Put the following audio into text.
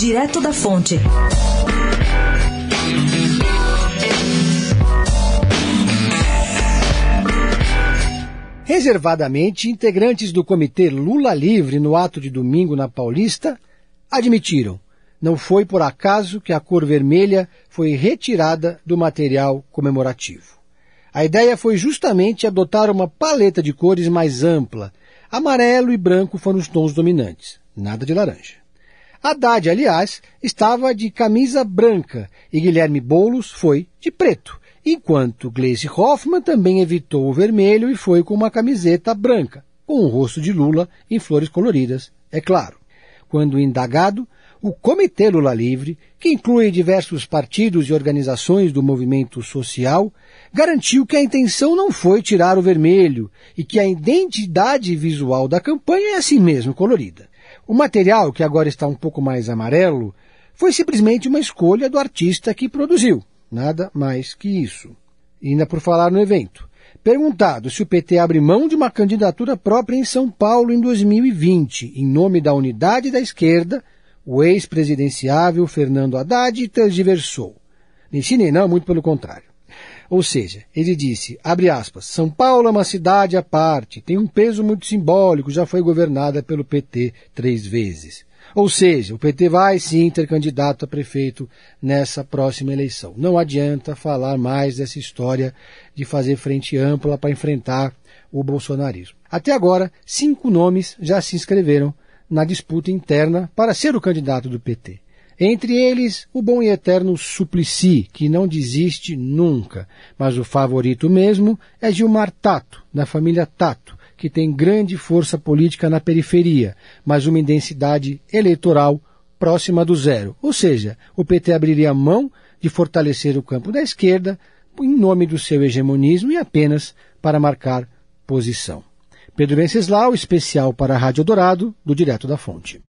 Direto da Fonte. Reservadamente, integrantes do Comitê Lula Livre no ato de domingo na Paulista admitiram não foi por acaso que a cor vermelha foi retirada do material comemorativo. A ideia foi justamente adotar uma paleta de cores mais ampla. Amarelo e branco foram os tons dominantes, nada de laranja. Haddad, aliás, estava de camisa branca e Guilherme Boulos foi de preto enquanto Gleisi Hoffmann também evitou o vermelho e foi com uma camiseta branca, com o rosto de Lula em flores coloridas, é claro. Quando indagado, o Comitê Lula Livre, que inclui diversos partidos e organizações do movimento social, garantiu que a intenção não foi tirar o vermelho e que a identidade visual da campanha é assim mesmo colorida. O material, que agora está um pouco mais amarelo, foi simplesmente uma escolha do artista que produziu. Nada mais que isso. Ainda por falar no evento. Perguntado se o PT abre mão de uma candidatura própria em São Paulo em 2020, em nome da unidade da esquerda, o ex-presidenciável Fernando Haddad transversou. Nem sim nem não, muito pelo contrário. Ou seja, ele disse, abre aspas, São Paulo é uma cidade à parte, tem um peso muito simbólico, já foi governada pelo PT três vezes. Ou seja, o PT vai sim ter candidato a prefeito nessa próxima eleição. Não adianta falar mais dessa história de fazer frente ampla para enfrentar o bolsonarismo. Até agora, cinco nomes já se inscreveram na disputa interna para ser o candidato do PT. Entre eles, o bom e eterno Suplicy, que não desiste nunca, mas o favorito mesmo é Gilmar Tato, da família Tato, que tem grande força política na periferia, mas uma intensidade eleitoral próxima do zero. Ou seja, o PT abriria mão de fortalecer o campo da esquerda em nome do seu hegemonismo e apenas para marcar posição. Pedro Venceslau, especial para a Rádio Dourado, do Direto da Fonte.